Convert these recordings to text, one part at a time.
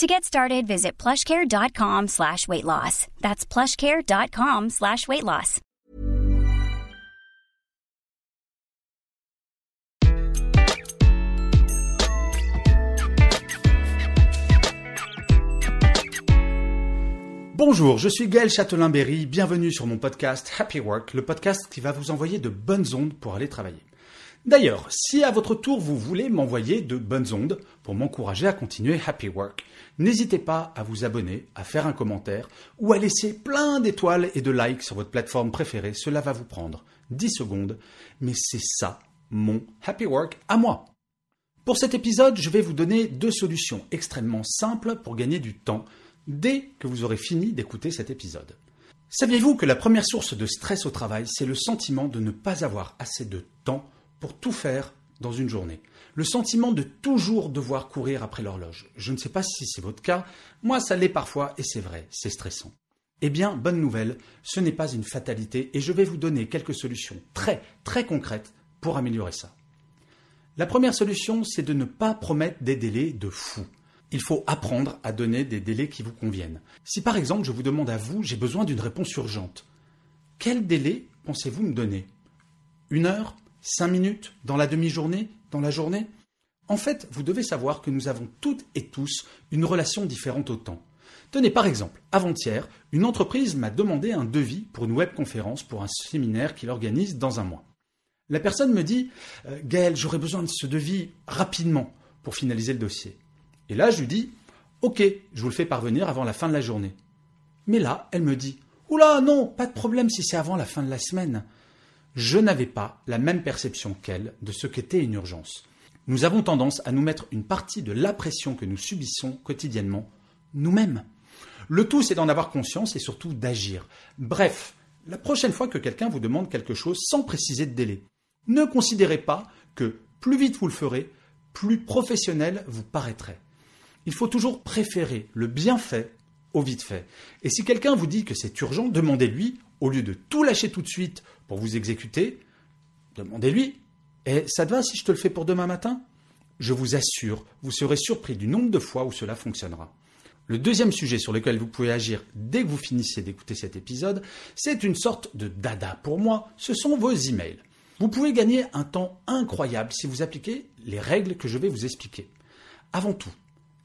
To get started, visit plushcare.com slash weight loss. That's plushcare.com slash weight loss. Bonjour, je suis Gaël Châtelain-Berry, bienvenue sur mon podcast Happy Work, le podcast qui va vous envoyer de bonnes ondes pour aller travailler. D'ailleurs, si à votre tour vous voulez m'envoyer de bonnes ondes pour m'encourager à continuer Happy Work, n'hésitez pas à vous abonner, à faire un commentaire ou à laisser plein d'étoiles et de likes sur votre plateforme préférée. Cela va vous prendre 10 secondes, mais c'est ça mon Happy Work à moi. Pour cet épisode, je vais vous donner deux solutions extrêmement simples pour gagner du temps dès que vous aurez fini d'écouter cet épisode. Saviez-vous que la première source de stress au travail, c'est le sentiment de ne pas avoir assez de temps pour tout faire dans une journée Le sentiment de toujours devoir courir après l'horloge. Je ne sais pas si c'est votre cas, moi ça l'est parfois et c'est vrai, c'est stressant. Eh bien, bonne nouvelle, ce n'est pas une fatalité et je vais vous donner quelques solutions très très concrètes pour améliorer ça. La première solution, c'est de ne pas promettre des délais de fou il faut apprendre à donner des délais qui vous conviennent. Si par exemple je vous demande à vous, j'ai besoin d'une réponse urgente, quel délai pensez-vous me donner? Une heure Cinq minutes Dans la demi-journée Dans la journée En fait, vous devez savoir que nous avons toutes et tous une relation différente au temps. Tenez par exemple, avant-hier, une entreprise m'a demandé un devis pour une webconférence pour un séminaire qu'il organise dans un mois. La personne me dit euh, Gaël, j'aurais besoin de ce devis rapidement pour finaliser le dossier. Et là, je lui dis Ok, je vous le fais parvenir avant la fin de la journée. Mais là, elle me dit Oula, non, pas de problème si c'est avant la fin de la semaine. Je n'avais pas la même perception qu'elle de ce qu'était une urgence. Nous avons tendance à nous mettre une partie de la pression que nous subissons quotidiennement nous-mêmes. Le tout, c'est d'en avoir conscience et surtout d'agir. Bref, la prochaine fois que quelqu'un vous demande quelque chose sans préciser de délai, ne considérez pas que plus vite vous le ferez, plus professionnel vous paraîtrez il faut toujours préférer le bien fait au vite fait. Et si quelqu'un vous dit que c'est urgent, demandez-lui, au lieu de tout lâcher tout de suite pour vous exécuter, demandez-lui Et ça te va si je te le fais pour demain matin? Je vous assure, vous serez surpris du nombre de fois où cela fonctionnera. Le deuxième sujet sur lequel vous pouvez agir dès que vous finissez d'écouter cet épisode, c'est une sorte de dada pour moi, ce sont vos emails. Vous pouvez gagner un temps incroyable si vous appliquez les règles que je vais vous expliquer. Avant tout,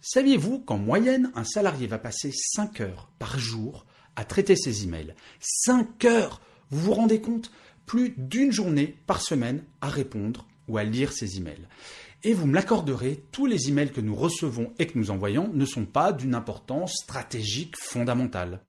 Saviez-vous qu'en moyenne, un salarié va passer 5 heures par jour à traiter ses emails 5 heures Vous vous rendez compte Plus d'une journée par semaine à répondre ou à lire ses emails. Et vous me l'accorderez, tous les emails que nous recevons et que nous envoyons ne sont pas d'une importance stratégique fondamentale.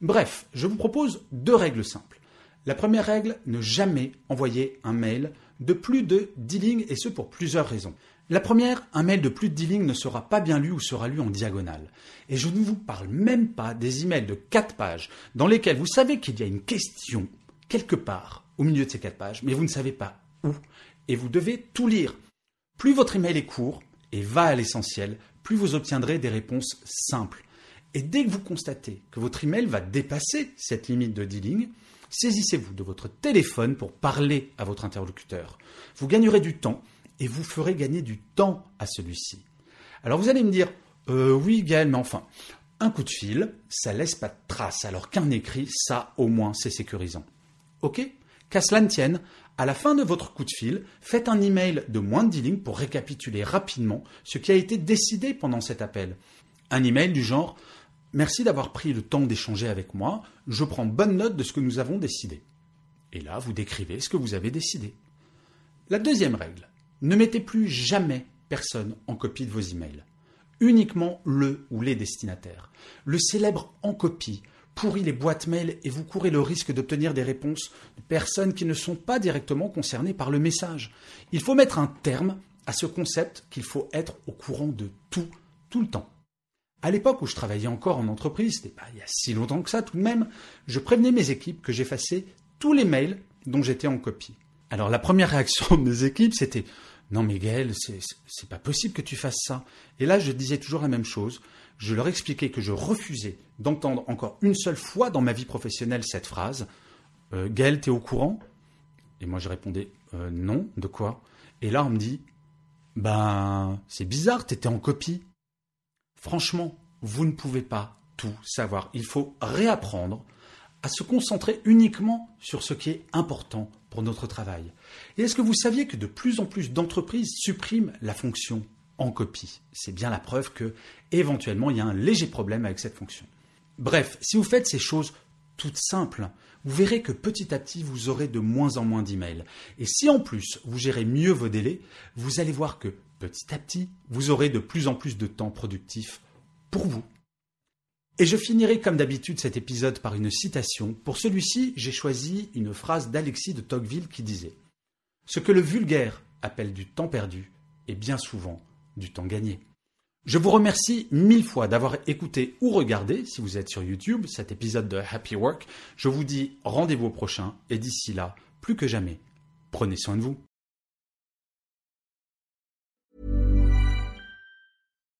Bref, je vous propose deux règles simples. La première règle, ne jamais envoyer un mail de plus de 10 lignes et ce pour plusieurs raisons. La première, un mail de plus de 10 lignes ne sera pas bien lu ou sera lu en diagonale. Et je ne vous parle même pas des emails de 4 pages dans lesquels vous savez qu'il y a une question quelque part au milieu de ces 4 pages, mais vous ne savez pas où. Et vous devez tout lire. Plus votre email est court et va à l'essentiel, plus vous obtiendrez des réponses simples. Et dès que vous constatez que votre email va dépasser cette limite de 10 lignes, saisissez-vous de votre téléphone pour parler à votre interlocuteur. Vous gagnerez du temps et vous ferez gagner du temps à celui-ci. Alors vous allez me dire, euh, oui Gaël, mais enfin, un coup de fil, ça laisse pas de trace, alors qu'un écrit, ça au moins c'est sécurisant. Ok? Qu'à cela ne tienne, à la fin de votre coup de fil, faites un email de moins de 10 lignes pour récapituler rapidement ce qui a été décidé pendant cet appel. Un email du genre Merci d'avoir pris le temps d'échanger avec moi, je prends bonne note de ce que nous avons décidé. Et là, vous décrivez ce que vous avez décidé. La deuxième règle, ne mettez plus jamais personne en copie de vos emails. Uniquement le ou les destinataires. Le célèbre en copie pourrit les boîtes mail et vous courez le risque d'obtenir des réponses de personnes qui ne sont pas directement concernées par le message. Il faut mettre un terme à ce concept qu'il faut être au courant de tout, tout le temps. À l'époque où je travaillais encore en entreprise, c'était pas il y a si longtemps que ça tout de même, je prévenais mes équipes que j'effaçais tous les mails dont j'étais en copie. Alors la première réaction de mes équipes, c'était non mais Gaël, c'est pas possible que tu fasses ça. Et là, je disais toujours la même chose. Je leur expliquais que je refusais d'entendre encore une seule fois dans ma vie professionnelle cette phrase. Euh, Gaël, t'es au courant? Et moi, je répondais euh, non. De quoi? Et là, on me dit ben, c'est bizarre, t'étais en copie. Franchement, vous ne pouvez pas tout savoir. Il faut réapprendre se concentrer uniquement sur ce qui est important pour notre travail. Et est-ce que vous saviez que de plus en plus d'entreprises suppriment la fonction en copie? C'est bien la preuve que éventuellement il y a un léger problème avec cette fonction. Bref, si vous faites ces choses toutes simples, vous verrez que petit à petit vous aurez de moins en moins d'emails. Et si en plus vous gérez mieux vos délais, vous allez voir que petit à petit vous aurez de plus en plus de temps productif pour vous. Et je finirai comme d'habitude cet épisode par une citation. Pour celui-ci, j'ai choisi une phrase d'Alexis de Tocqueville qui disait Ce que le vulgaire appelle du temps perdu est bien souvent du temps gagné. Je vous remercie mille fois d'avoir écouté ou regardé, si vous êtes sur YouTube, cet épisode de Happy Work. Je vous dis rendez-vous au prochain et d'ici là, plus que jamais, prenez soin de vous.